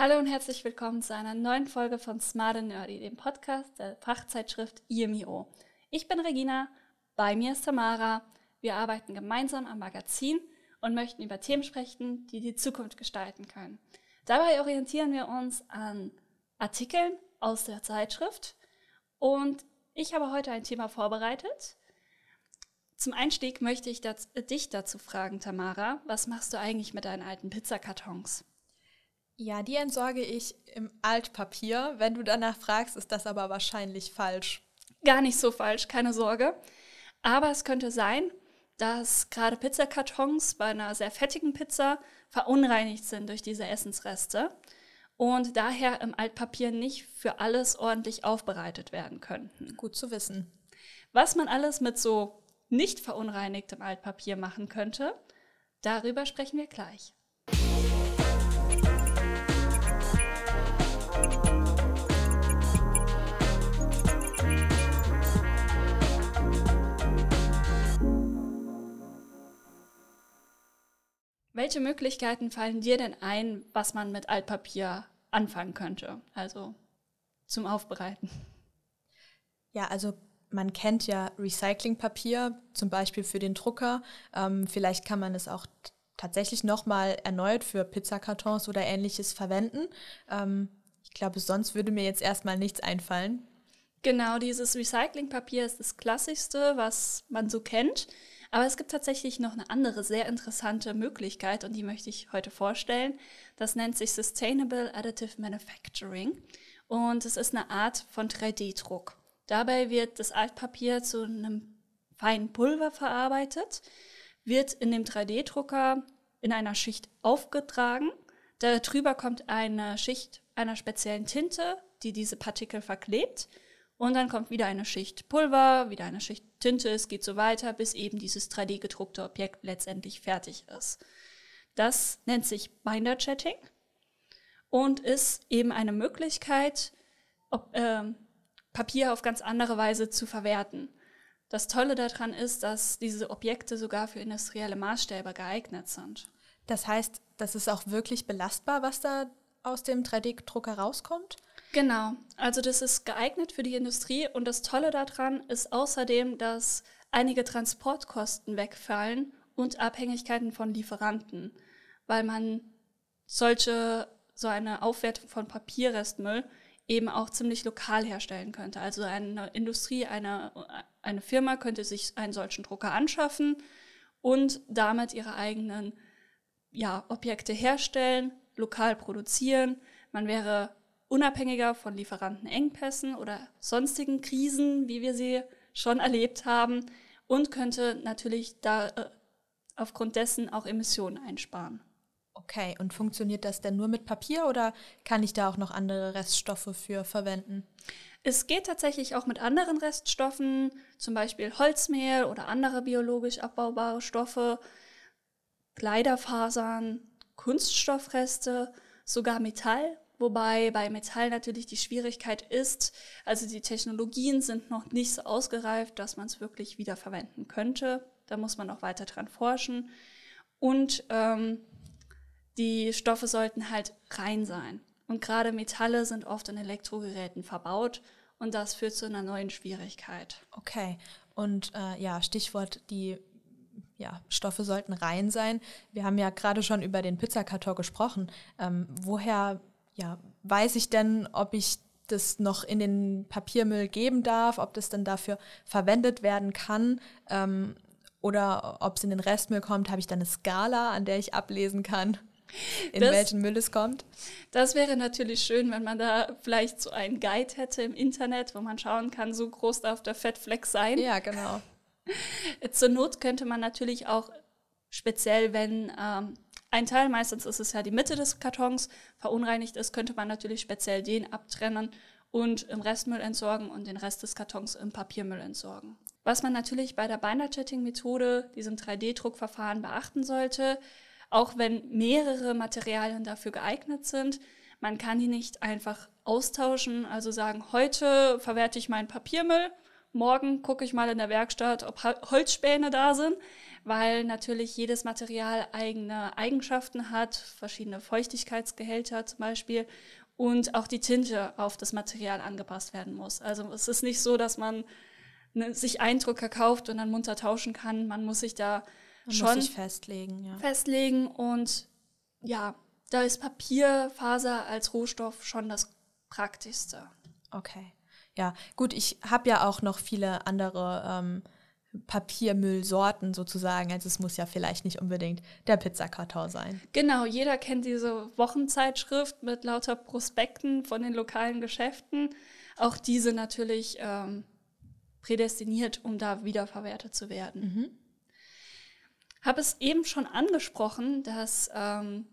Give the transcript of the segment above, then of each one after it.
Hallo und herzlich willkommen zu einer neuen Folge von Smart and Nerdy, dem Podcast der Fachzeitschrift IMIO. Ich bin Regina, bei mir ist Tamara. Wir arbeiten gemeinsam am Magazin und möchten über Themen sprechen, die die Zukunft gestalten können. Dabei orientieren wir uns an Artikeln aus der Zeitschrift und ich habe heute ein Thema vorbereitet. Zum Einstieg möchte ich das, dich dazu fragen, Tamara, was machst du eigentlich mit deinen alten Pizzakartons? Ja, die entsorge ich im Altpapier. Wenn du danach fragst, ist das aber wahrscheinlich falsch. Gar nicht so falsch, keine Sorge. Aber es könnte sein, dass gerade Pizzakartons bei einer sehr fettigen Pizza verunreinigt sind durch diese Essensreste und daher im Altpapier nicht für alles ordentlich aufbereitet werden könnten. Gut zu wissen. Was man alles mit so nicht verunreinigtem Altpapier machen könnte, darüber sprechen wir gleich. Welche Möglichkeiten fallen dir denn ein, was man mit Altpapier anfangen könnte? Also zum Aufbereiten. Ja, also man kennt ja Recyclingpapier, zum Beispiel für den Drucker. Ähm, vielleicht kann man es auch tatsächlich nochmal erneut für Pizzakartons oder ähnliches verwenden. Ähm, ich glaube, sonst würde mir jetzt erstmal nichts einfallen. Genau, dieses Recyclingpapier ist das klassischste, was man so kennt. Aber es gibt tatsächlich noch eine andere sehr interessante Möglichkeit und die möchte ich heute vorstellen. Das nennt sich Sustainable Additive Manufacturing und es ist eine Art von 3D-Druck. Dabei wird das Altpapier zu einem feinen Pulver verarbeitet, wird in dem 3D-Drucker in einer Schicht aufgetragen. Darüber kommt eine Schicht einer speziellen Tinte, die diese Partikel verklebt. Und dann kommt wieder eine Schicht Pulver, wieder eine Schicht Tinte, es geht so weiter, bis eben dieses 3D-gedruckte Objekt letztendlich fertig ist. Das nennt sich Binder Chatting und ist eben eine Möglichkeit, ob, äh, Papier auf ganz andere Weise zu verwerten. Das Tolle daran ist, dass diese Objekte sogar für industrielle Maßstäbe geeignet sind. Das heißt, das ist auch wirklich belastbar, was da aus dem 3D-Drucker rauskommt? Genau, also das ist geeignet für die Industrie und das Tolle daran ist außerdem, dass einige Transportkosten wegfallen und Abhängigkeiten von Lieferanten, weil man solche, so eine Aufwertung von Papierrestmüll eben auch ziemlich lokal herstellen könnte. Also eine Industrie, eine, eine Firma könnte sich einen solchen Drucker anschaffen und damit ihre eigenen ja, Objekte herstellen, lokal produzieren. Man wäre unabhängiger von Lieferantenengpässen oder sonstigen Krisen, wie wir sie schon erlebt haben, und könnte natürlich da äh, aufgrund dessen auch Emissionen einsparen. Okay, und funktioniert das denn nur mit Papier oder kann ich da auch noch andere Reststoffe für verwenden? Es geht tatsächlich auch mit anderen Reststoffen, zum Beispiel Holzmehl oder andere biologisch abbaubare Stoffe, Kleiderfasern, Kunststoffreste, sogar Metall Wobei bei Metall natürlich die Schwierigkeit ist, also die Technologien sind noch nicht so ausgereift, dass man es wirklich wiederverwenden könnte. Da muss man noch weiter dran forschen. Und ähm, die Stoffe sollten halt rein sein. Und gerade Metalle sind oft in Elektrogeräten verbaut und das führt zu einer neuen Schwierigkeit. Okay. Und äh, ja, Stichwort die ja, Stoffe sollten rein sein. Wir haben ja gerade schon über den Pizzakarton gesprochen. Ähm, woher ja, weiß ich denn, ob ich das noch in den Papiermüll geben darf, ob das dann dafür verwendet werden kann ähm, oder ob es in den Restmüll kommt, habe ich dann eine Skala, an der ich ablesen kann, in das, welchen Müll es kommt. Das wäre natürlich schön, wenn man da vielleicht so einen Guide hätte im Internet, wo man schauen kann, so groß darf der Fettfleck sein. Ja, genau. Zur Not könnte man natürlich auch speziell, wenn ähm, ein Teil, meistens ist es ja die Mitte des Kartons, verunreinigt ist, könnte man natürlich speziell den abtrennen und im Restmüll entsorgen und den Rest des Kartons im Papiermüll entsorgen. Was man natürlich bei der Binder-Chatting-Methode, diesem 3D-Druckverfahren, beachten sollte, auch wenn mehrere Materialien dafür geeignet sind, man kann die nicht einfach austauschen, also sagen, heute verwerte ich meinen Papiermüll, morgen gucke ich mal in der Werkstatt, ob Holzspäne da sind, weil natürlich jedes Material eigene Eigenschaften hat, verschiedene Feuchtigkeitsgehälter zum Beispiel und auch die Tinte auf das Material angepasst werden muss. Also es ist nicht so, dass man ne, sich Eindrucker kauft und dann munter tauschen kann. Man muss sich da man schon sich festlegen, ja. festlegen und ja, da ist Papierfaser als Rohstoff schon das praktischste. Okay. Ja, gut, ich habe ja auch noch viele andere ähm, Papiermüllsorten sozusagen. Also es muss ja vielleicht nicht unbedingt der Pizzakarton sein. Genau, jeder kennt diese Wochenzeitschrift mit lauter Prospekten von den lokalen Geschäften. Auch diese natürlich ähm, prädestiniert, um da wiederverwertet zu werden. Mhm. Habe es eben schon angesprochen, dass ähm,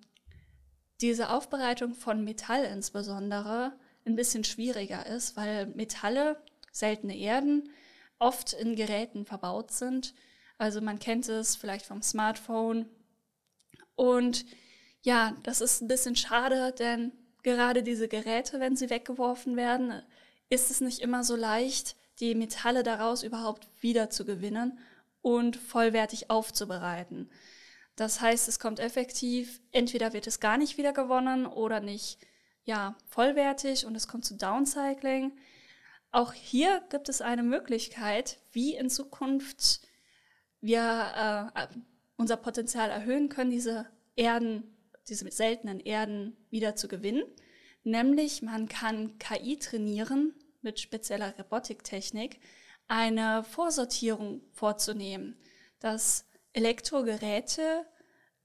diese Aufbereitung von Metall insbesondere ein bisschen schwieriger ist, weil Metalle, seltene Erden, oft in Geräten verbaut sind. Also man kennt es vielleicht vom Smartphone. Und ja, das ist ein bisschen schade, denn gerade diese Geräte, wenn sie weggeworfen werden, ist es nicht immer so leicht, die Metalle daraus überhaupt wieder zu gewinnen und vollwertig aufzubereiten. Das heißt, es kommt effektiv, entweder wird es gar nicht wieder gewonnen oder nicht ja, vollwertig und es kommt zu Downcycling. Auch hier gibt es eine Möglichkeit, wie in Zukunft wir äh, unser Potenzial erhöhen können, diese Erden, diese seltenen Erden wieder zu gewinnen. Nämlich man kann KI trainieren mit spezieller Robotiktechnik, eine Vorsortierung vorzunehmen, dass Elektrogeräte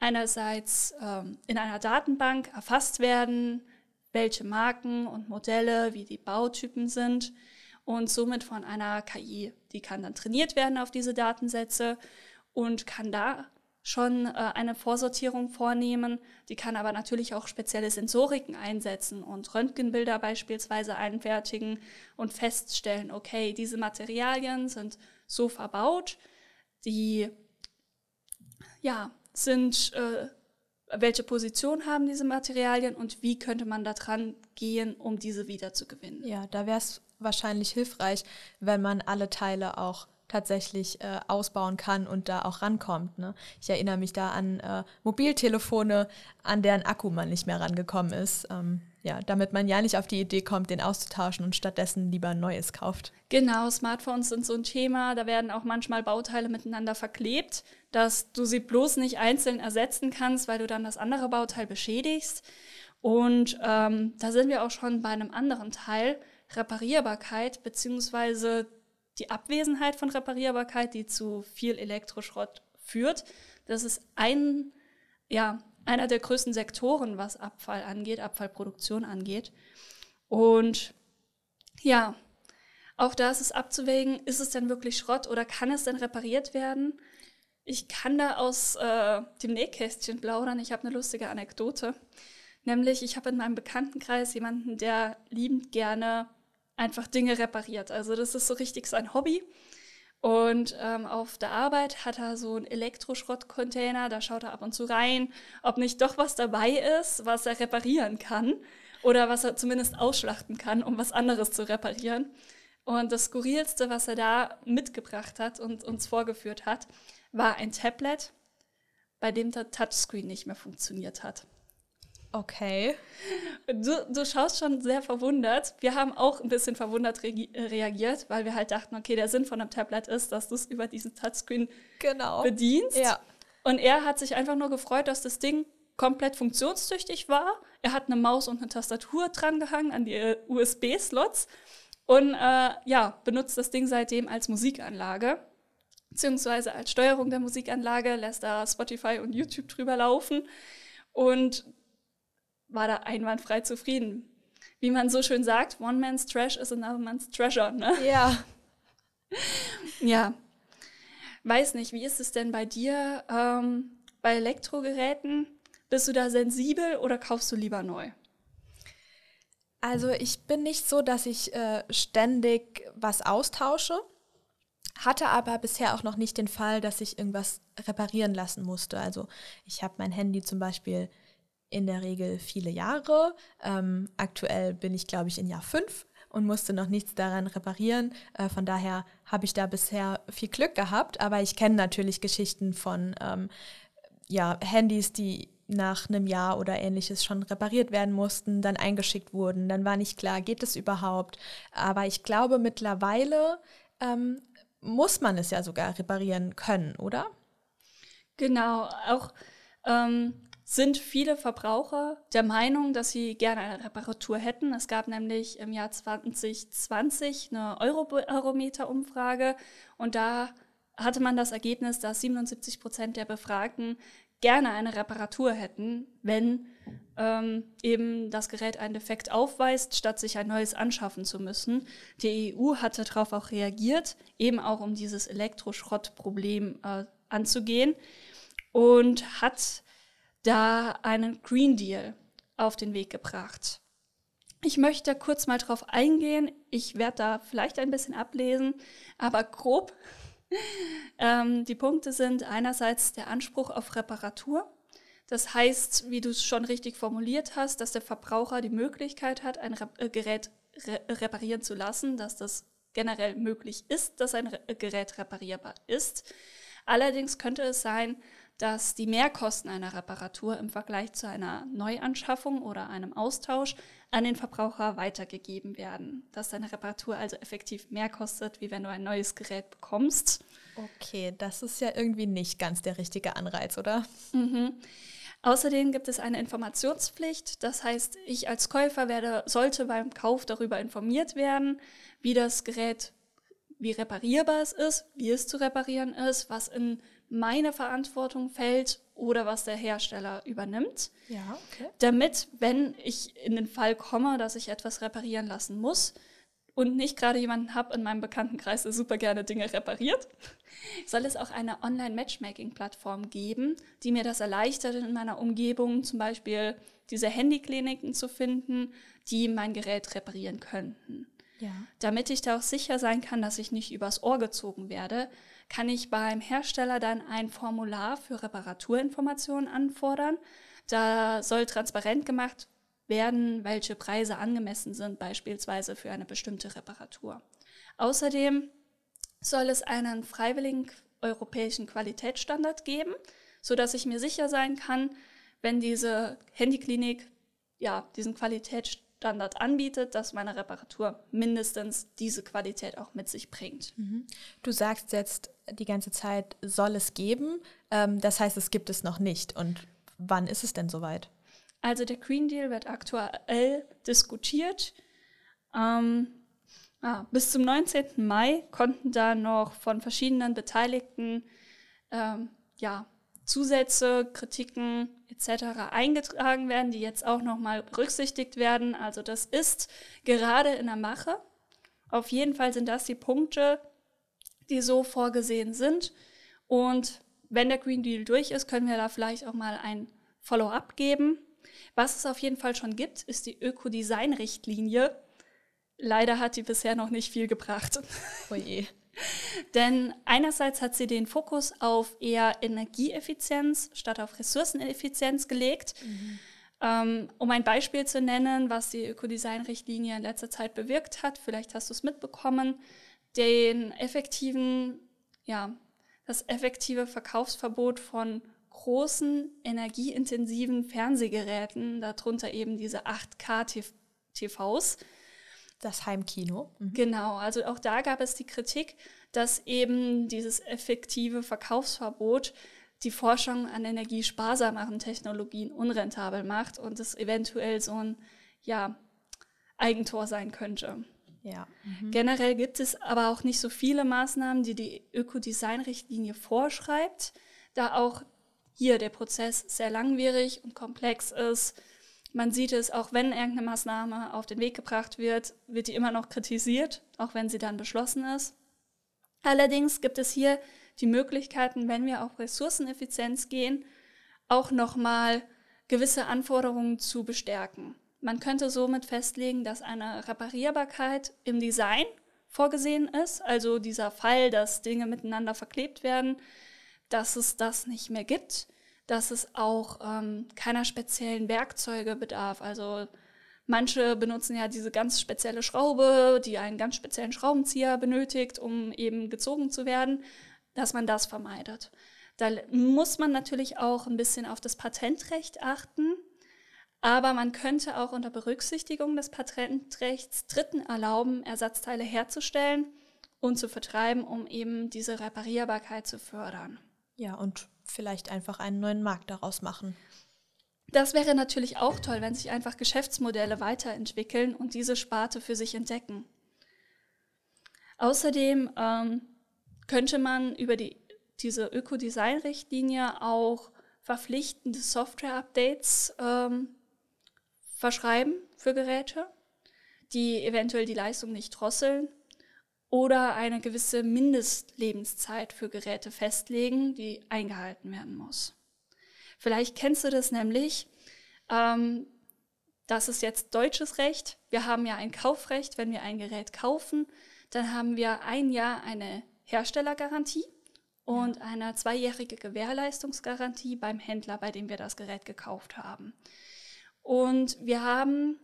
einerseits ähm, in einer Datenbank erfasst werden, welche Marken und Modelle, wie die Bautypen sind und somit von einer KI. Die kann dann trainiert werden auf diese Datensätze und kann da schon äh, eine Vorsortierung vornehmen. Die kann aber natürlich auch spezielle Sensoriken einsetzen und Röntgenbilder beispielsweise einfertigen und feststellen, okay, diese Materialien sind so verbaut, die ja, sind äh, welche Position haben diese Materialien und wie könnte man da dran gehen, um diese wieder zu gewinnen. Ja, da wäre es wahrscheinlich hilfreich, wenn man alle Teile auch tatsächlich äh, ausbauen kann und da auch rankommt. Ne? Ich erinnere mich da an äh, Mobiltelefone, an deren Akku man nicht mehr rangekommen ist. Ähm, ja, damit man ja nicht auf die Idee kommt, den auszutauschen und stattdessen lieber ein neues kauft. Genau, Smartphones sind so ein Thema. Da werden auch manchmal Bauteile miteinander verklebt, dass du sie bloß nicht einzeln ersetzen kannst, weil du dann das andere Bauteil beschädigst. Und ähm, da sind wir auch schon bei einem anderen Teil, Reparierbarkeit beziehungsweise die Abwesenheit von Reparierbarkeit, die zu viel Elektroschrott führt. Das ist ein, ja, einer der größten Sektoren, was Abfall angeht, Abfallproduktion angeht. Und ja, auch da ist es abzuwägen, ist es denn wirklich Schrott oder kann es denn repariert werden? Ich kann da aus äh, dem Nähkästchen plaudern. Ich habe eine lustige Anekdote. Nämlich, ich habe in meinem Bekanntenkreis jemanden, der liebend gerne einfach Dinge repariert. Also das ist so richtig sein Hobby. Und ähm, auf der Arbeit hat er so einen Elektroschrottcontainer, da schaut er ab und zu rein, ob nicht doch was dabei ist, was er reparieren kann oder was er zumindest ausschlachten kann, um was anderes zu reparieren. Und das Skurrilste, was er da mitgebracht hat und uns vorgeführt hat, war ein Tablet, bei dem der Touchscreen nicht mehr funktioniert hat. Okay. Du, du schaust schon sehr verwundert. Wir haben auch ein bisschen verwundert re reagiert, weil wir halt dachten, okay, der Sinn von einem Tablet ist, dass du es über diesen Touchscreen genau. bedienst. Ja. Und er hat sich einfach nur gefreut, dass das Ding komplett funktionstüchtig war. Er hat eine Maus und eine Tastatur dran gehangen an die äh, USB-Slots und äh, ja, benutzt das Ding seitdem als Musikanlage beziehungsweise als Steuerung der Musikanlage, lässt da Spotify und YouTube drüber laufen. Und war da einwandfrei zufrieden. Wie man so schön sagt, one man's trash is another man's treasure. Ne? Ja. ja. Weiß nicht, wie ist es denn bei dir ähm, bei Elektrogeräten? Bist du da sensibel oder kaufst du lieber neu? Also ich bin nicht so, dass ich äh, ständig was austausche, hatte aber bisher auch noch nicht den Fall, dass ich irgendwas reparieren lassen musste. Also ich habe mein Handy zum Beispiel in der Regel viele Jahre. Ähm, aktuell bin ich, glaube ich, in Jahr fünf und musste noch nichts daran reparieren. Äh, von daher habe ich da bisher viel Glück gehabt, aber ich kenne natürlich Geschichten von ähm, ja, Handys, die nach einem Jahr oder ähnliches schon repariert werden mussten, dann eingeschickt wurden. Dann war nicht klar, geht es überhaupt. Aber ich glaube, mittlerweile ähm, muss man es ja sogar reparieren können, oder? Genau, auch ähm, sind viele Verbraucher der Meinung, dass sie gerne eine Reparatur hätten. Es gab nämlich im Jahr 2020 eine Eurobarometer-Umfrage und da hatte man das Ergebnis, dass 77 Prozent der Befragten gerne eine Reparatur hätten, wenn ähm, eben das Gerät einen Defekt aufweist, statt sich ein neues anschaffen zu müssen. Die EU hatte darauf auch reagiert, eben auch um dieses Elektroschrottproblem äh, anzugehen und hat da einen Green Deal auf den Weg gebracht. Ich möchte kurz mal drauf eingehen. Ich werde da vielleicht ein bisschen ablesen, aber grob ähm, die Punkte sind einerseits der Anspruch auf Reparatur. Das heißt, wie du es schon richtig formuliert hast, dass der Verbraucher die Möglichkeit hat, ein Re äh, Gerät re reparieren zu lassen, dass das generell möglich ist, dass ein Gerät reparierbar ist. Allerdings könnte es sein, dass die Mehrkosten einer Reparatur im Vergleich zu einer Neuanschaffung oder einem Austausch an den Verbraucher weitergegeben werden. Dass deine Reparatur also effektiv mehr kostet, wie wenn du ein neues Gerät bekommst. Okay, das ist ja irgendwie nicht ganz der richtige Anreiz, oder? Mhm. Außerdem gibt es eine Informationspflicht. Das heißt, ich als Käufer werde, sollte beim Kauf darüber informiert werden, wie das Gerät, wie reparierbar es ist, wie es zu reparieren ist, was in meine Verantwortung fällt oder was der Hersteller übernimmt. Ja, okay. Damit, wenn ich in den Fall komme, dass ich etwas reparieren lassen muss und nicht gerade jemanden habe in meinem Bekanntenkreis, der super gerne Dinge repariert, soll es auch eine Online-Matchmaking-Plattform geben, die mir das erleichtert, in meiner Umgebung zum Beispiel diese Handykliniken zu finden, die mein Gerät reparieren könnten. Ja. Damit ich da auch sicher sein kann, dass ich nicht übers Ohr gezogen werde, kann ich beim Hersteller dann ein Formular für Reparaturinformationen anfordern. Da soll transparent gemacht werden, welche Preise angemessen sind, beispielsweise für eine bestimmte Reparatur. Außerdem soll es einen freiwilligen europäischen Qualitätsstandard geben, sodass ich mir sicher sein kann, wenn diese Handyklinik ja, diesen Qualitätsstandard Standard anbietet, dass meine Reparatur mindestens diese Qualität auch mit sich bringt. Mhm. Du sagst jetzt die ganze Zeit, soll es geben. Ähm, das heißt, es gibt es noch nicht. Und wann ist es denn soweit? Also der Green Deal wird aktuell diskutiert. Ähm, ah, bis zum 19. Mai konnten da noch von verschiedenen Beteiligten ähm, ja, Zusätze, Kritiken etc. eingetragen werden, die jetzt auch nochmal berücksichtigt werden. Also das ist gerade in der Mache. Auf jeden Fall sind das die Punkte, die so vorgesehen sind. Und wenn der Green Deal durch ist, können wir da vielleicht auch mal ein Follow-up geben. Was es auf jeden Fall schon gibt, ist die Ökodesign-Richtlinie. Leider hat die bisher noch nicht viel gebracht. Oh je. Denn einerseits hat sie den Fokus auf eher Energieeffizienz statt auf Ressourceneffizienz gelegt. Mhm. Ähm, um ein Beispiel zu nennen, was die Ökodesign-Richtlinie in letzter Zeit bewirkt hat, vielleicht hast du es mitbekommen, den effektiven, ja, das effektive Verkaufsverbot von großen energieintensiven Fernsehgeräten, darunter eben diese 8K-TVs, das Heimkino. Mhm. Genau, also auch da gab es die Kritik, dass eben dieses effektive Verkaufsverbot die Forschung an energiesparsameren Technologien unrentabel macht und es eventuell so ein ja, Eigentor sein könnte. Ja. Mhm. Generell gibt es aber auch nicht so viele Maßnahmen, die die Ökodesign-Richtlinie vorschreibt, da auch hier der Prozess sehr langwierig und komplex ist man sieht es, auch wenn irgendeine Maßnahme auf den Weg gebracht wird, wird die immer noch kritisiert, auch wenn sie dann beschlossen ist. Allerdings gibt es hier die Möglichkeiten, wenn wir auf Ressourceneffizienz gehen, auch nochmal gewisse Anforderungen zu bestärken. Man könnte somit festlegen, dass eine Reparierbarkeit im Design vorgesehen ist, also dieser Fall, dass Dinge miteinander verklebt werden, dass es das nicht mehr gibt dass es auch ähm, keiner speziellen Werkzeuge bedarf. Also Manche benutzen ja diese ganz spezielle Schraube, die einen ganz speziellen Schraubenzieher benötigt, um eben gezogen zu werden, dass man das vermeidet. Da muss man natürlich auch ein bisschen auf das Patentrecht achten, aber man könnte auch unter Berücksichtigung des Patentrechts Dritten erlauben, Ersatzteile herzustellen und zu vertreiben, um eben diese Reparierbarkeit zu fördern. Ja, und vielleicht einfach einen neuen Markt daraus machen. Das wäre natürlich auch toll, wenn sich einfach Geschäftsmodelle weiterentwickeln und diese Sparte für sich entdecken. Außerdem ähm, könnte man über die, diese Ökodesign-Richtlinie auch verpflichtende Software-Updates ähm, verschreiben für Geräte, die eventuell die Leistung nicht drosseln oder eine gewisse Mindestlebenszeit für Geräte festlegen, die eingehalten werden muss. Vielleicht kennst du das nämlich. Ähm, das ist jetzt deutsches Recht. Wir haben ja ein Kaufrecht. Wenn wir ein Gerät kaufen, dann haben wir ein Jahr eine Herstellergarantie und ja. eine zweijährige Gewährleistungsgarantie beim Händler, bei dem wir das Gerät gekauft haben. Und wir haben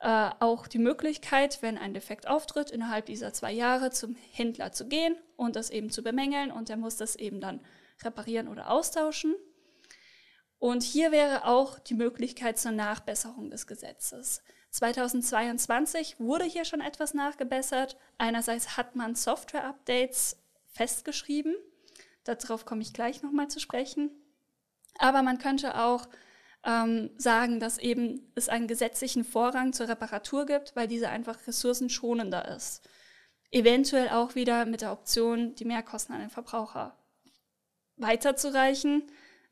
äh, auch die Möglichkeit, wenn ein Defekt auftritt, innerhalb dieser zwei Jahre zum Händler zu gehen und das eben zu bemängeln und der muss das eben dann reparieren oder austauschen. Und hier wäre auch die Möglichkeit zur Nachbesserung des Gesetzes. 2022 wurde hier schon etwas nachgebessert. Einerseits hat man Software-Updates festgeschrieben. Darauf komme ich gleich nochmal zu sprechen. Aber man könnte auch ähm, sagen, dass eben es einen gesetzlichen Vorrang zur Reparatur gibt, weil diese einfach ressourcenschonender ist. Eventuell auch wieder mit der Option, die Mehrkosten an den Verbraucher weiterzureichen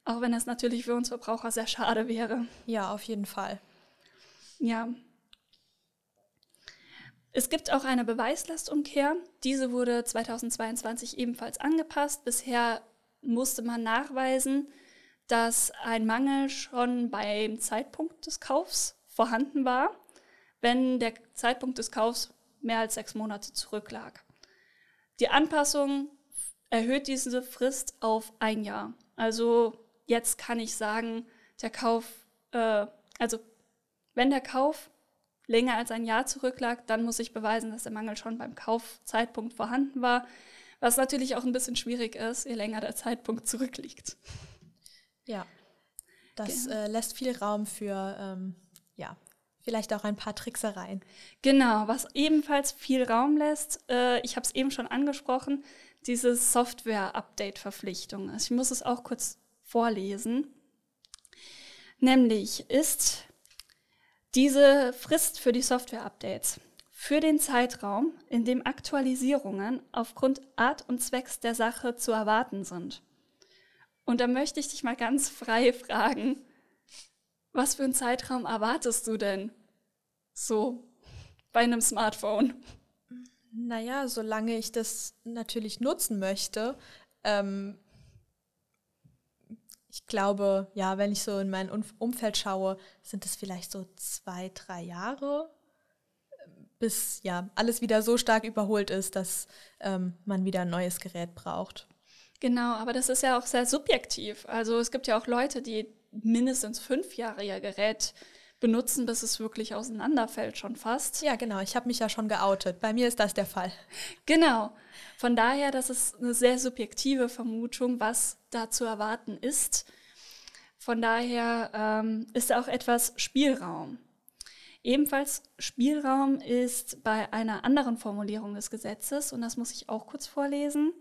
auch wenn es natürlich für uns Verbraucher sehr schade wäre. Ja, auf jeden Fall. Ja. Es gibt auch eine Beweislastumkehr. Diese wurde 2022 ebenfalls angepasst. Bisher musste man nachweisen, dass ein Mangel schon beim Zeitpunkt des Kaufs vorhanden war, wenn der Zeitpunkt des Kaufs mehr als sechs Monate zurücklag. Die Anpassung erhöht diese Frist auf ein Jahr. Also jetzt kann ich sagen, der Kauf, äh, also wenn der Kauf länger als ein Jahr zurücklag, dann muss ich beweisen, dass der Mangel schon beim Kaufzeitpunkt vorhanden war, was natürlich auch ein bisschen schwierig ist, je länger der Zeitpunkt zurückliegt. Ja, das genau. äh, lässt viel Raum für, ähm, ja, vielleicht auch ein paar Tricksereien. Genau, was ebenfalls viel Raum lässt, äh, ich habe es eben schon angesprochen, diese Software-Update-Verpflichtung. Also ich muss es auch kurz vorlesen. Nämlich ist diese Frist für die Software-Updates für den Zeitraum, in dem Aktualisierungen aufgrund Art und Zwecks der Sache zu erwarten sind. Und da möchte ich dich mal ganz frei fragen, was für einen Zeitraum erwartest du denn so bei einem Smartphone? Naja, solange ich das natürlich nutzen möchte, ähm, ich glaube, ja, wenn ich so in mein Umfeld schaue, sind es vielleicht so zwei, drei Jahre, bis ja alles wieder so stark überholt ist, dass ähm, man wieder ein neues Gerät braucht. Genau, aber das ist ja auch sehr subjektiv. Also es gibt ja auch Leute, die mindestens fünf Jahre ihr Gerät benutzen, bis es wirklich auseinanderfällt, schon fast. Ja, genau. Ich habe mich ja schon geoutet. Bei mir ist das der Fall. Genau. Von daher, das ist eine sehr subjektive Vermutung, was da zu erwarten ist. Von daher ähm, ist auch etwas Spielraum. Ebenfalls Spielraum ist bei einer anderen Formulierung des Gesetzes, und das muss ich auch kurz vorlesen,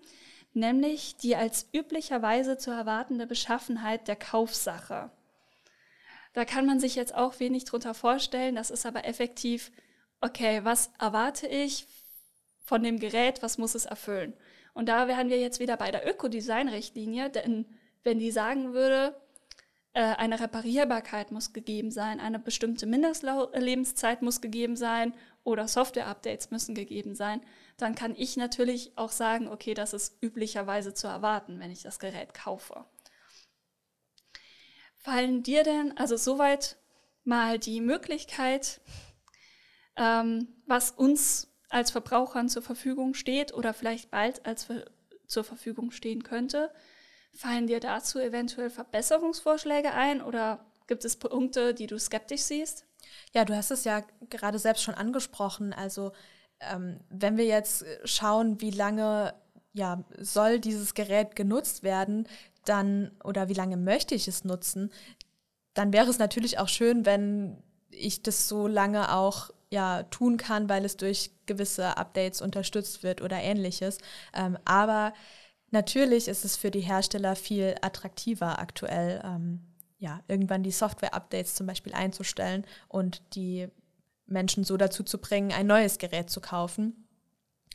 nämlich die als üblicherweise zu erwartende Beschaffenheit der Kaufsache. Da kann man sich jetzt auch wenig drunter vorstellen. Das ist aber effektiv, okay, was erwarte ich von dem Gerät, was muss es erfüllen? Und da wären wir jetzt wieder bei der Ökodesign-Richtlinie, denn wenn die sagen würde, eine Reparierbarkeit muss gegeben sein, eine bestimmte Mindestlebenszeit muss gegeben sein oder Software-Updates müssen gegeben sein, dann kann ich natürlich auch sagen, okay, das ist üblicherweise zu erwarten, wenn ich das Gerät kaufe. Fallen dir denn, also soweit mal die Möglichkeit, ähm, was uns als Verbrauchern zur Verfügung steht oder vielleicht bald als zur Verfügung stehen könnte, fallen dir dazu eventuell Verbesserungsvorschläge ein oder gibt es Punkte, die du skeptisch siehst? Ja, du hast es ja gerade selbst schon angesprochen. Also ähm, wenn wir jetzt schauen, wie lange ja, soll dieses Gerät genutzt werden, dann oder wie lange möchte ich es nutzen, dann wäre es natürlich auch schön, wenn ich das so lange auch ja, tun kann, weil es durch gewisse Updates unterstützt wird oder ähnliches. Ähm, aber natürlich ist es für die Hersteller viel attraktiver aktuell, ähm, ja, irgendwann die Software-Updates zum Beispiel einzustellen und die Menschen so dazu zu bringen, ein neues Gerät zu kaufen.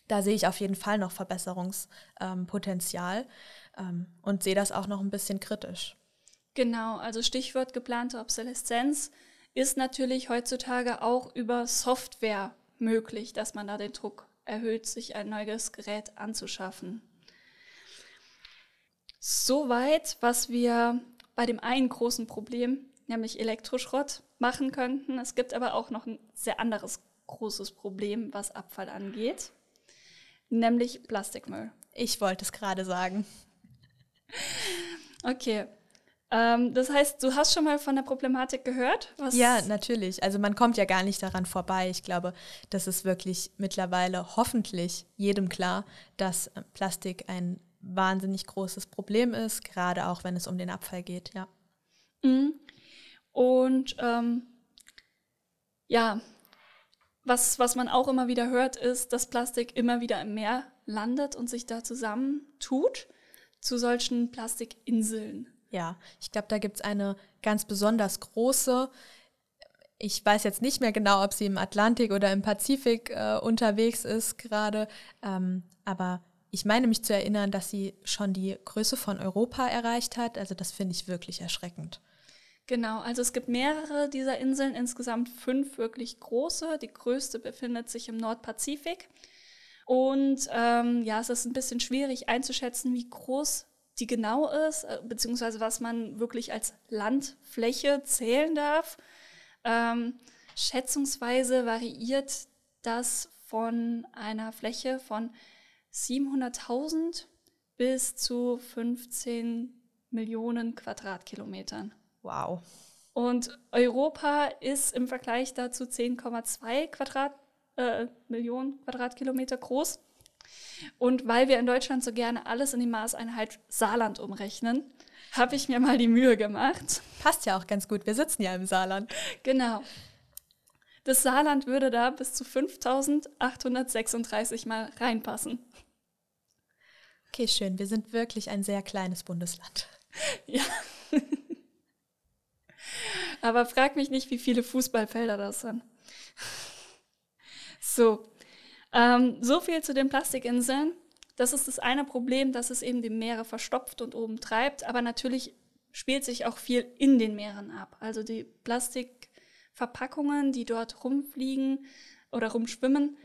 Da sehe ich auf jeden Fall noch Verbesserungspotenzial ähm, und sehe das auch noch ein bisschen kritisch. Genau, also Stichwort geplante Obsoleszenz ist natürlich heutzutage auch über Software möglich, dass man da den Druck erhöht, sich ein neues Gerät anzuschaffen. Soweit, was wir bei dem einen großen Problem, nämlich Elektroschrott, machen könnten. Es gibt aber auch noch ein sehr anderes großes Problem, was Abfall angeht, nämlich Plastikmüll. Ich wollte es gerade sagen. Okay. Ähm, das heißt, du hast schon mal von der Problematik gehört? ja, natürlich. Also man kommt ja gar nicht daran vorbei. Ich glaube, das ist wirklich mittlerweile hoffentlich jedem klar, dass äh, Plastik ein wahnsinnig großes Problem ist, gerade auch wenn es um den Abfall geht, ja. Mhm. Und ähm, ja, was, was man auch immer wieder hört, ist, dass Plastik immer wieder im Meer landet und sich da zusammentut zu solchen Plastikinseln. Ja, ich glaube, da gibt es eine ganz besonders große. Ich weiß jetzt nicht mehr genau, ob sie im Atlantik oder im Pazifik äh, unterwegs ist gerade, ähm, aber ich meine mich zu erinnern, dass sie schon die Größe von Europa erreicht hat. Also das finde ich wirklich erschreckend. Genau, also es gibt mehrere dieser Inseln, insgesamt fünf wirklich große. Die größte befindet sich im Nordpazifik. Und ähm, ja, es ist ein bisschen schwierig einzuschätzen, wie groß die genau ist, äh, beziehungsweise was man wirklich als Landfläche zählen darf. Ähm, schätzungsweise variiert das von einer Fläche von 700.000 bis zu 15 Millionen Quadratkilometern. Wow. Und Europa ist im Vergleich dazu 10,2 Quadrat, äh, Millionen Quadratkilometer groß. Und weil wir in Deutschland so gerne alles in die Maßeinheit Saarland umrechnen, habe ich mir mal die Mühe gemacht. Passt ja auch ganz gut, wir sitzen ja im Saarland. Genau. Das Saarland würde da bis zu 5836 Mal reinpassen. Okay, schön. Wir sind wirklich ein sehr kleines Bundesland. Ja. Aber frag mich nicht, wie viele Fußballfelder das sind. So, ähm, so viel zu den Plastikinseln. Das ist das eine Problem, dass es eben die Meere verstopft und oben treibt. Aber natürlich spielt sich auch viel in den Meeren ab. Also die Plastikverpackungen, die dort rumfliegen oder rumschwimmen,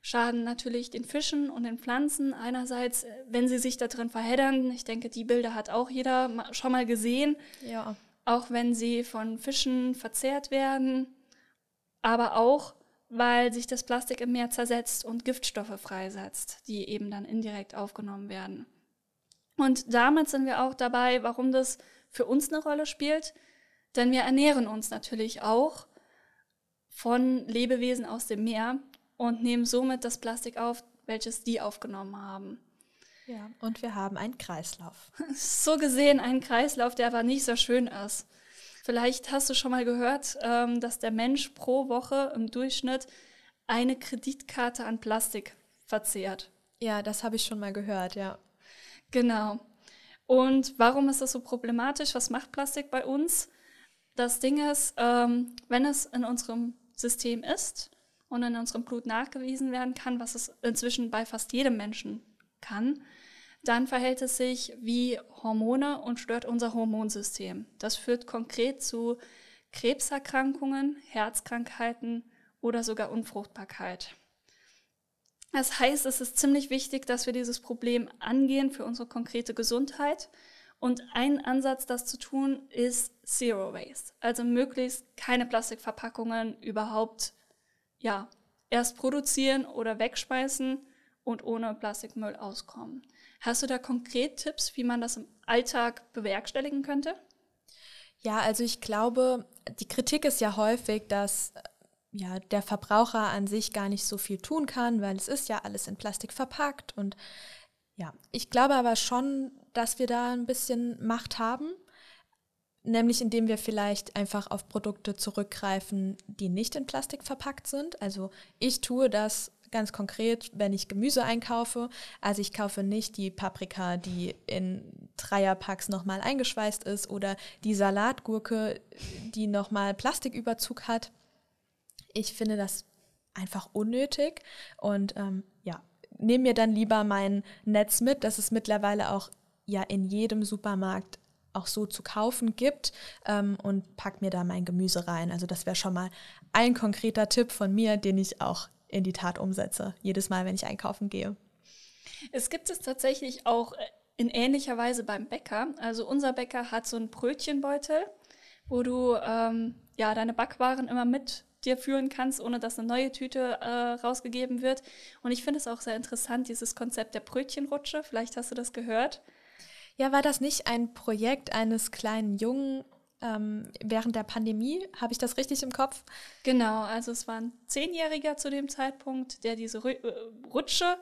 schaden natürlich den Fischen und den Pflanzen. Einerseits, wenn sie sich da drin verheddern. Ich denke, die Bilder hat auch jeder schon mal gesehen. Ja auch wenn sie von Fischen verzehrt werden, aber auch, weil sich das Plastik im Meer zersetzt und Giftstoffe freisetzt, die eben dann indirekt aufgenommen werden. Und damit sind wir auch dabei, warum das für uns eine Rolle spielt, denn wir ernähren uns natürlich auch von Lebewesen aus dem Meer und nehmen somit das Plastik auf, welches die aufgenommen haben. Ja, und wir haben einen Kreislauf. So gesehen einen Kreislauf, der aber nicht so schön ist. Vielleicht hast du schon mal gehört, ähm, dass der Mensch pro Woche im Durchschnitt eine Kreditkarte an Plastik verzehrt. Ja, das habe ich schon mal gehört, ja. Genau. Und warum ist das so problematisch? Was macht Plastik bei uns? Das Ding ist, ähm, wenn es in unserem System ist und in unserem Blut nachgewiesen werden kann, was es inzwischen bei fast jedem Menschen kann, dann verhält es sich wie Hormone und stört unser Hormonsystem. Das führt konkret zu Krebserkrankungen, Herzkrankheiten oder sogar Unfruchtbarkeit. Das heißt, es ist ziemlich wichtig, dass wir dieses Problem angehen für unsere konkrete Gesundheit. Und ein Ansatz, das zu tun, ist Zero Waste. Also möglichst keine Plastikverpackungen überhaupt ja, erst produzieren oder wegschmeißen und ohne Plastikmüll auskommen. Hast du da konkret Tipps, wie man das im Alltag bewerkstelligen könnte? Ja, also ich glaube, die Kritik ist ja häufig, dass ja, der Verbraucher an sich gar nicht so viel tun kann, weil es ist ja alles in Plastik verpackt. Und ja, ich glaube aber schon, dass wir da ein bisschen Macht haben, nämlich indem wir vielleicht einfach auf Produkte zurückgreifen, die nicht in Plastik verpackt sind. Also ich tue das ganz konkret, wenn ich Gemüse einkaufe. Also ich kaufe nicht die Paprika, die in Dreierpacks nochmal eingeschweißt ist oder die Salatgurke, die nochmal Plastiküberzug hat ich finde das einfach unnötig und ähm, nehme mir dann lieber mein Netz mit, das es mittlerweile auch ja in jedem Supermarkt auch so zu kaufen gibt ähm, und pack mir da mein Gemüse rein. Also das wäre schon mal ein konkreter Tipp von mir, den ich auch in die Tat umsetze, jedes Mal, wenn ich einkaufen gehe. Es gibt es tatsächlich auch in ähnlicher Weise beim Bäcker. Also unser Bäcker hat so einen Brötchenbeutel, wo du ähm, ja deine Backwaren immer mit dir führen kannst, ohne dass eine neue Tüte äh, rausgegeben wird. Und ich finde es auch sehr interessant, dieses Konzept der Brötchenrutsche. Vielleicht hast du das gehört. Ja, war das nicht ein Projekt eines kleinen Jungen ähm, während der Pandemie? Habe ich das richtig im Kopf? Genau, also es war ein Zehnjähriger zu dem Zeitpunkt, der diese äh, Rutsche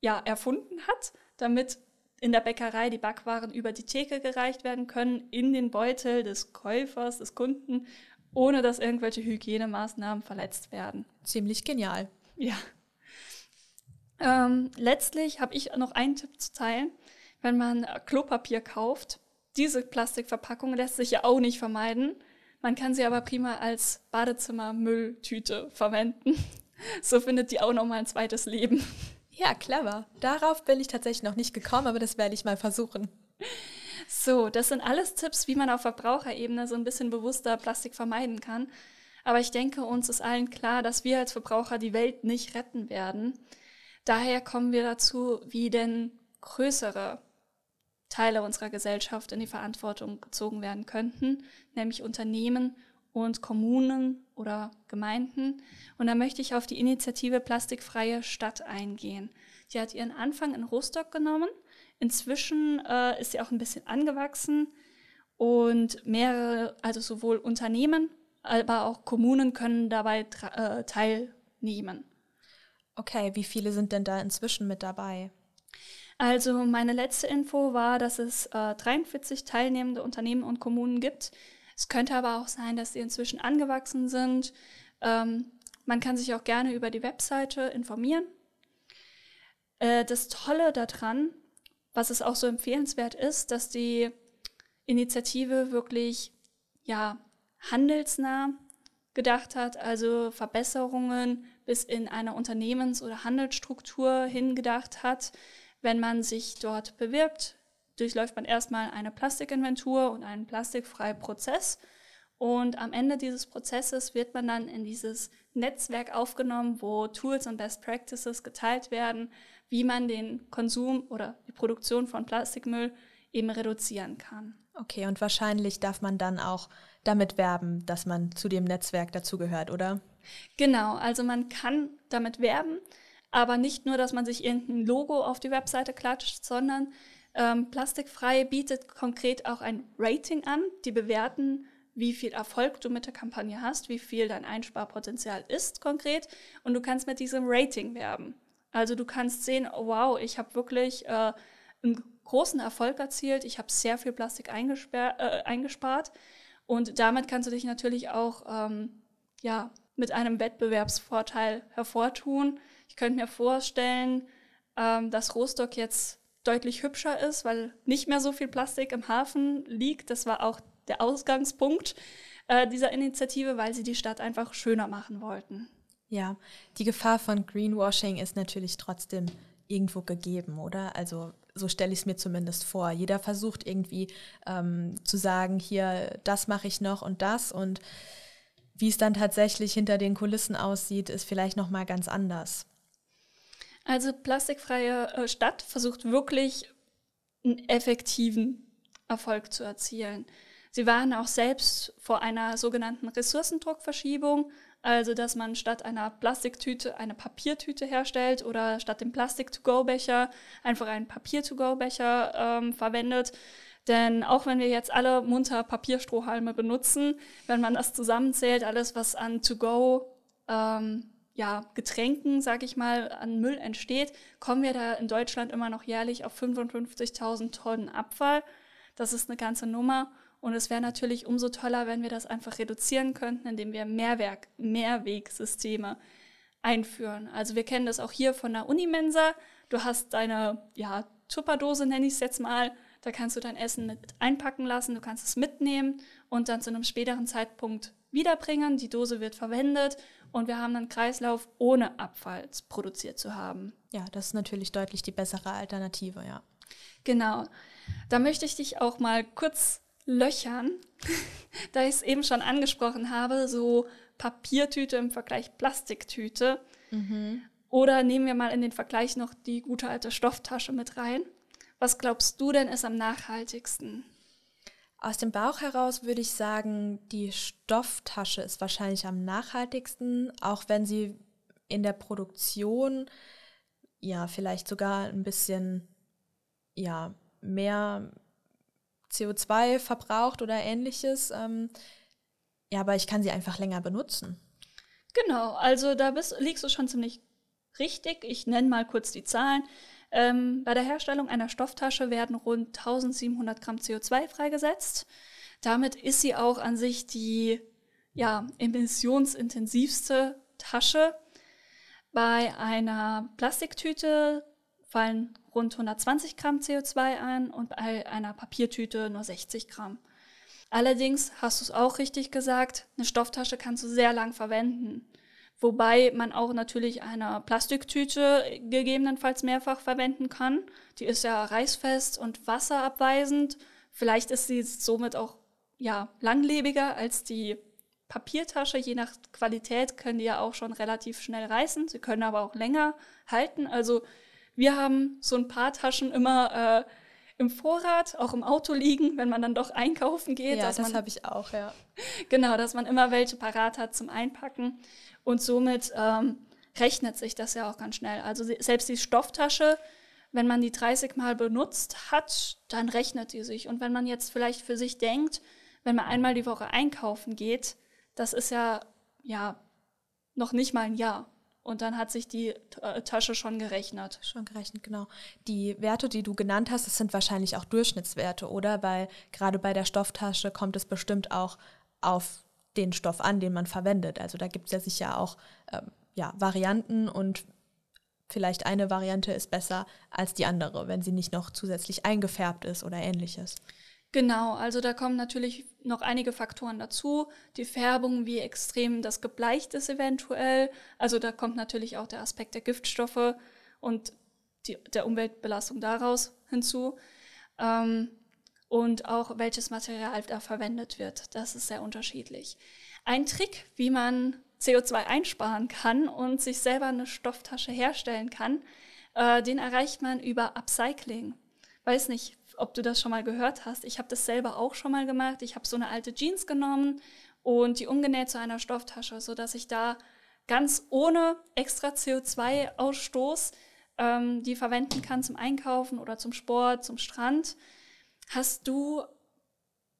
ja, erfunden hat, damit in der Bäckerei die Backwaren über die Theke gereicht werden können, in den Beutel des Käufers, des Kunden ohne dass irgendwelche Hygienemaßnahmen verletzt werden. Ziemlich genial. Ja. Ähm, letztlich habe ich noch einen Tipp zu teilen. Wenn man Klopapier kauft, diese Plastikverpackung lässt sich ja auch nicht vermeiden. Man kann sie aber prima als Badezimmermülltüte verwenden. So findet die auch noch mal ein zweites Leben. Ja, clever. Darauf bin ich tatsächlich noch nicht gekommen, aber das werde ich mal versuchen. So, das sind alles Tipps, wie man auf Verbraucherebene so ein bisschen bewusster Plastik vermeiden kann. Aber ich denke, uns ist allen klar, dass wir als Verbraucher die Welt nicht retten werden. Daher kommen wir dazu, wie denn größere Teile unserer Gesellschaft in die Verantwortung gezogen werden könnten, nämlich Unternehmen und Kommunen oder Gemeinden. Und da möchte ich auf die Initiative Plastikfreie Stadt eingehen. Die hat ihren Anfang in Rostock genommen Inzwischen äh, ist sie auch ein bisschen angewachsen und mehrere, also sowohl Unternehmen, aber auch Kommunen können dabei äh, teilnehmen. Okay, wie viele sind denn da inzwischen mit dabei? Also meine letzte Info war, dass es äh, 43 teilnehmende Unternehmen und Kommunen gibt. Es könnte aber auch sein, dass sie inzwischen angewachsen sind. Ähm, man kann sich auch gerne über die Webseite informieren. Äh, das Tolle daran was es auch so empfehlenswert ist, dass die Initiative wirklich ja, handelsnah gedacht hat, also Verbesserungen bis in eine Unternehmens- oder Handelsstruktur hingedacht hat. Wenn man sich dort bewirbt, durchläuft man erstmal eine Plastikinventur und einen plastikfreien Prozess. Und am Ende dieses Prozesses wird man dann in dieses Netzwerk aufgenommen, wo Tools und Best Practices geteilt werden, wie man den Konsum oder die Produktion von Plastikmüll eben reduzieren kann. Okay, und wahrscheinlich darf man dann auch damit werben, dass man zu dem Netzwerk dazugehört, oder? Genau, also man kann damit werben, aber nicht nur, dass man sich irgendein Logo auf die Webseite klatscht, sondern ähm, Plastikfrei bietet konkret auch ein Rating an. Die bewerten, wie viel Erfolg du mit der Kampagne hast, wie viel dein Einsparpotenzial ist konkret und du kannst mit diesem Rating werben. Also du kannst sehen, oh, wow, ich habe wirklich äh, einen großen Erfolg erzielt, ich habe sehr viel Plastik äh, eingespart und damit kannst du dich natürlich auch ähm, ja, mit einem Wettbewerbsvorteil hervortun. Ich könnte mir vorstellen, ähm, dass Rostock jetzt deutlich hübscher ist, weil nicht mehr so viel Plastik im Hafen liegt. Das war auch der Ausgangspunkt äh, dieser Initiative, weil sie die Stadt einfach schöner machen wollten. Ja, die Gefahr von Greenwashing ist natürlich trotzdem irgendwo gegeben, oder? Also so stelle ich es mir zumindest vor. Jeder versucht irgendwie ähm, zu sagen, hier, das mache ich noch und das und wie es dann tatsächlich hinter den Kulissen aussieht, ist vielleicht noch mal ganz anders. Also plastikfreie äh, Stadt versucht wirklich einen effektiven Erfolg zu erzielen. Sie waren auch selbst vor einer sogenannten Ressourcendruckverschiebung, also, dass man statt einer Plastiktüte eine Papiertüte herstellt oder statt dem Plastik-to-go-Becher einfach einen Papier-to-go-Becher ähm, verwendet. Denn auch wenn wir jetzt alle munter Papierstrohhalme benutzen, wenn man das zusammenzählt, alles, was an To-Go ähm, ja, Getränken, sag ich mal, an Müll entsteht, kommen wir da in Deutschland immer noch jährlich auf 55.000 Tonnen Abfall. Das ist eine ganze Nummer. Und es wäre natürlich umso toller, wenn wir das einfach reduzieren könnten, indem wir Mehrwerk, Mehrwegsysteme einführen. Also wir kennen das auch hier von der Unimensa. Du hast deine ja, Tupperdose, nenne ich es jetzt mal. Da kannst du dein Essen mit einpacken lassen, du kannst es mitnehmen und dann zu einem späteren Zeitpunkt wiederbringen. Die Dose wird verwendet und wir haben einen Kreislauf ohne Abfall produziert zu haben. Ja, das ist natürlich deutlich die bessere Alternative, ja. Genau. Da möchte ich dich auch mal kurz löchern, da ich es eben schon angesprochen habe, so Papiertüte im Vergleich Plastiktüte. Mhm. Oder nehmen wir mal in den Vergleich noch die gute alte Stofftasche mit rein. Was glaubst du denn ist am nachhaltigsten? Aus dem Bauch heraus würde ich sagen, die Stofftasche ist wahrscheinlich am nachhaltigsten, auch wenn sie in der Produktion ja vielleicht sogar ein bisschen ja mehr CO2 verbraucht oder ähnliches. Ähm, ja, aber ich kann sie einfach länger benutzen. Genau, also da bist, liegst du schon ziemlich richtig. Ich nenne mal kurz die Zahlen. Ähm, bei der Herstellung einer Stofftasche werden rund 1700 Gramm CO2 freigesetzt. Damit ist sie auch an sich die ja, emissionsintensivste Tasche. Bei einer Plastiktüte fallen rund 120 Gramm CO2 ein und bei einer Papiertüte nur 60 Gramm. Allerdings hast du es auch richtig gesagt, eine Stofftasche kannst du sehr lang verwenden. Wobei man auch natürlich eine Plastiktüte gegebenenfalls mehrfach verwenden kann. Die ist ja reißfest und wasserabweisend. Vielleicht ist sie somit auch ja, langlebiger als die Papiertasche. Je nach Qualität können die ja auch schon relativ schnell reißen. Sie können aber auch länger halten. Also wir haben so ein paar Taschen immer äh, im Vorrat, auch im Auto liegen, wenn man dann doch einkaufen geht. Ja, das habe ich auch, ja. Genau, dass man immer welche parat hat zum Einpacken. Und somit ähm, rechnet sich das ja auch ganz schnell. Also selbst die Stofftasche, wenn man die 30 Mal benutzt hat, dann rechnet die sich. Und wenn man jetzt vielleicht für sich denkt, wenn man einmal die Woche einkaufen geht, das ist ja, ja noch nicht mal ein Jahr. Und dann hat sich die äh, Tasche schon gerechnet. Schon gerechnet, genau. Die Werte, die du genannt hast, das sind wahrscheinlich auch Durchschnittswerte, oder? Weil gerade bei der Stofftasche kommt es bestimmt auch auf den Stoff an, den man verwendet. Also da gibt es ja sicher auch ähm, ja, Varianten und vielleicht eine Variante ist besser als die andere, wenn sie nicht noch zusätzlich eingefärbt ist oder ähnliches. Genau, also da kommen natürlich noch einige Faktoren dazu. Die Färbung, wie extrem das gebleicht ist eventuell. Also da kommt natürlich auch der Aspekt der Giftstoffe und die, der Umweltbelastung daraus hinzu. Ähm, und auch welches Material da verwendet wird. Das ist sehr unterschiedlich. Ein Trick, wie man CO2 einsparen kann und sich selber eine Stofftasche herstellen kann, äh, den erreicht man über Upcycling. Weiß nicht, ob du das schon mal gehört hast. Ich habe das selber auch schon mal gemacht. Ich habe so eine alte Jeans genommen und die umgenäht zu einer Stofftasche, sodass ich da ganz ohne extra CO2-Ausstoß ähm, die verwenden kann zum Einkaufen oder zum Sport, zum Strand. Hast du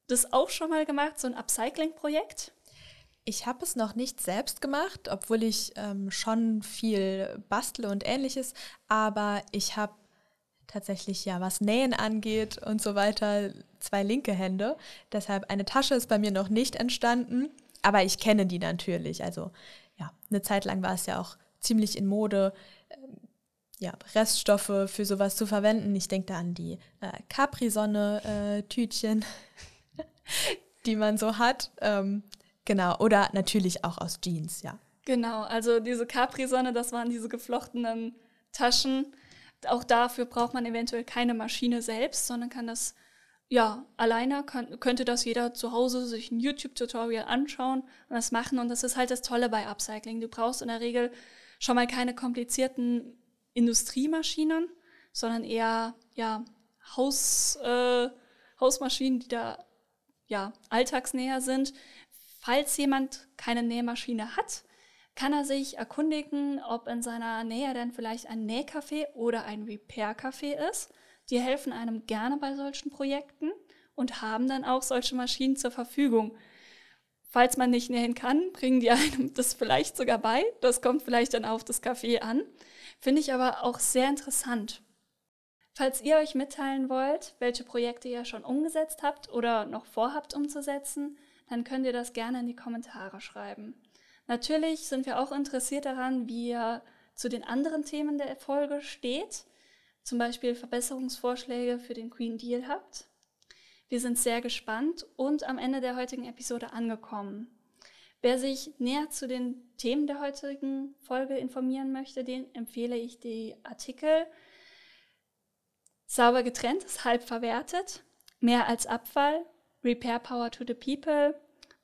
das auch schon mal gemacht, so ein Upcycling-Projekt? Ich habe es noch nicht selbst gemacht, obwohl ich ähm, schon viel bastle und ähnliches, aber ich habe tatsächlich ja, was Nähen angeht und so weiter, zwei linke Hände. Deshalb eine Tasche ist bei mir noch nicht entstanden, aber ich kenne die natürlich. Also ja, eine Zeit lang war es ja auch ziemlich in Mode, ähm, ja, Reststoffe für sowas zu verwenden. Ich denke da an die äh, Capri-Sonne-Tütchen, äh, die man so hat. Ähm, genau, oder natürlich auch aus Jeans, ja. Genau, also diese Capri-Sonne, das waren diese geflochtenen Taschen. Auch dafür braucht man eventuell keine Maschine selbst, sondern kann das, ja, alleine kann, könnte das jeder zu Hause sich ein YouTube-Tutorial anschauen und das machen. Und das ist halt das Tolle bei Upcycling. Du brauchst in der Regel schon mal keine komplizierten Industriemaschinen, sondern eher ja, Haus, äh, Hausmaschinen, die da ja, alltagsnäher sind. Falls jemand keine Nähmaschine hat, kann er sich erkundigen, ob in seiner Nähe denn vielleicht ein Nähcafé oder ein Repair-Café ist. Die helfen einem gerne bei solchen Projekten und haben dann auch solche Maschinen zur Verfügung. Falls man nicht nähen kann, bringen die einem das vielleicht sogar bei. Das kommt vielleicht dann auf das Café an. Finde ich aber auch sehr interessant. Falls ihr euch mitteilen wollt, welche Projekte ihr schon umgesetzt habt oder noch vorhabt umzusetzen, dann könnt ihr das gerne in die Kommentare schreiben. Natürlich sind wir auch interessiert daran, wie ihr zu den anderen Themen der Folge steht, zum Beispiel Verbesserungsvorschläge für den Green Deal habt. Wir sind sehr gespannt und am Ende der heutigen Episode angekommen. Wer sich näher zu den Themen der heutigen Folge informieren möchte, den empfehle ich die Artikel Sauber getrennt ist halb verwertet, mehr als Abfall, Repair Power to the People,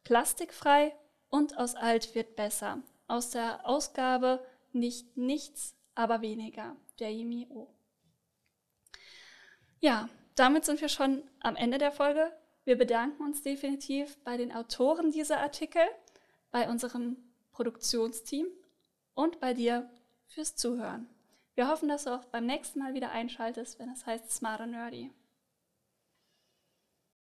plastikfrei und aus alt wird besser. Aus der Ausgabe nicht nichts, aber weniger, der Yimi-O. Ja, damit sind wir schon am Ende der Folge. Wir bedanken uns definitiv bei den Autoren dieser Artikel, bei unserem Produktionsteam und bei dir fürs Zuhören. Wir hoffen, dass du auch beim nächsten Mal wieder einschaltest, wenn es heißt Smart and Nerdy.